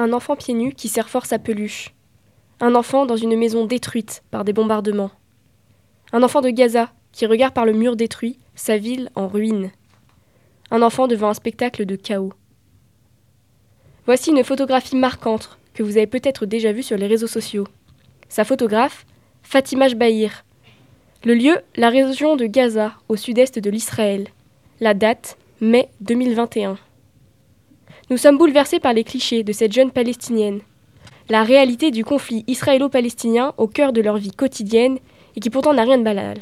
un enfant pieds nus qui serre fort sa peluche. Un enfant dans une maison détruite par des bombardements. Un enfant de Gaza qui regarde par le mur détruit sa ville en ruine. Un enfant devant un spectacle de chaos. Voici une photographie marquante que vous avez peut-être déjà vue sur les réseaux sociaux. Sa photographe, Fatima Jbahir. Le lieu, la région de Gaza, au sud-est de l'Israël. La date, mai 2021. Nous sommes bouleversés par les clichés de cette jeune Palestinienne. La réalité du conflit israélo-palestinien au cœur de leur vie quotidienne et qui pourtant n'a rien de banal.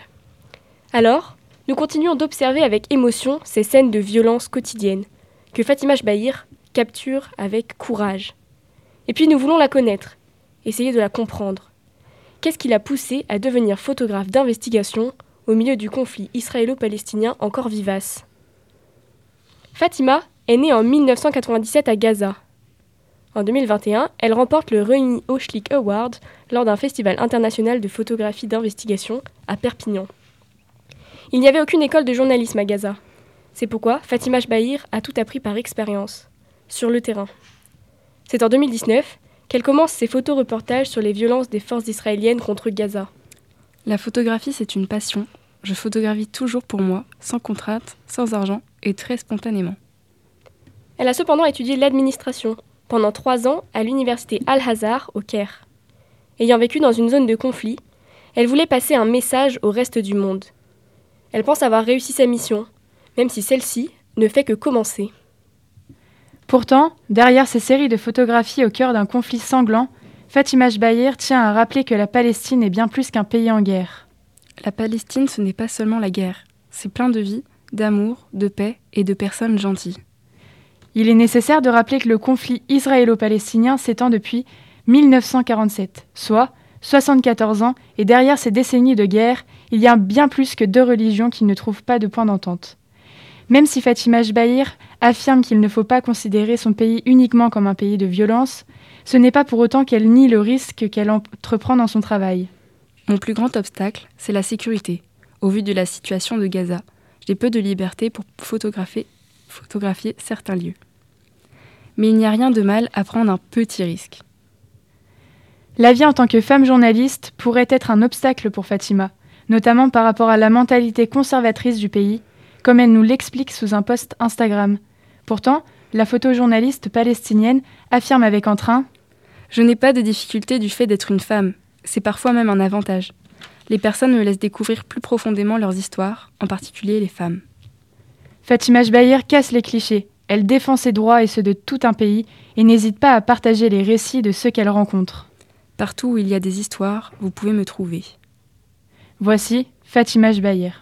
Alors, nous continuons d'observer avec émotion ces scènes de violence quotidienne que Fatima Jbahir capture avec courage. Et puis nous voulons la connaître, essayer de la comprendre. Qu'est-ce qui l'a poussée à devenir photographe d'investigation au milieu du conflit israélo-palestinien encore vivace? Fatima est née en 1997 à Gaza. En 2021, elle remporte le Reuni Oshlik Award lors d'un festival international de photographie d'investigation à Perpignan. Il n'y avait aucune école de journalisme à Gaza. C'est pourquoi Fatima Jbahir a tout appris par expérience, sur le terrain. C'est en 2019 qu'elle commence ses photoreportages sur les violences des forces israéliennes contre Gaza. La photographie, c'est une passion. Je photographie toujours pour moi, sans contrainte, sans argent et très spontanément. Elle a cependant étudié l'administration pendant trois ans à l'université Al-Azhar au Caire. Ayant vécu dans une zone de conflit, elle voulait passer un message au reste du monde. Elle pense avoir réussi sa mission, même si celle-ci ne fait que commencer. Pourtant, derrière ces séries de photographies au cœur d'un conflit sanglant, Fatima Jbahir tient à rappeler que la Palestine est bien plus qu'un pays en guerre. La Palestine, ce n'est pas seulement la guerre, c'est plein de vie, d'amour, de paix et de personnes gentilles. Il est nécessaire de rappeler que le conflit israélo-palestinien s'étend depuis 1947, soit 74 ans, et derrière ces décennies de guerre, il y a bien plus que deux religions qui ne trouvent pas de point d'entente. Même si Fatima Jbahir affirme qu'il ne faut pas considérer son pays uniquement comme un pays de violence, ce n'est pas pour autant qu'elle nie le risque qu'elle entreprend dans son travail. Mon plus grand obstacle, c'est la sécurité. Au vu de la situation de Gaza, j'ai peu de liberté pour photographier, photographier certains lieux. Mais il n'y a rien de mal à prendre un petit risque. La vie en tant que femme journaliste pourrait être un obstacle pour Fatima, notamment par rapport à la mentalité conservatrice du pays comme elle nous l'explique sous un post Instagram. Pourtant, la photojournaliste palestinienne affirme avec entrain Je n'ai pas de difficulté du fait d'être une femme. C'est parfois même un avantage. Les personnes me laissent découvrir plus profondément leurs histoires, en particulier les femmes. Fatima Jbahir casse les clichés. Elle défend ses droits et ceux de tout un pays et n'hésite pas à partager les récits de ceux qu'elle rencontre. Partout où il y a des histoires, vous pouvez me trouver. Voici Fatima Jbahir.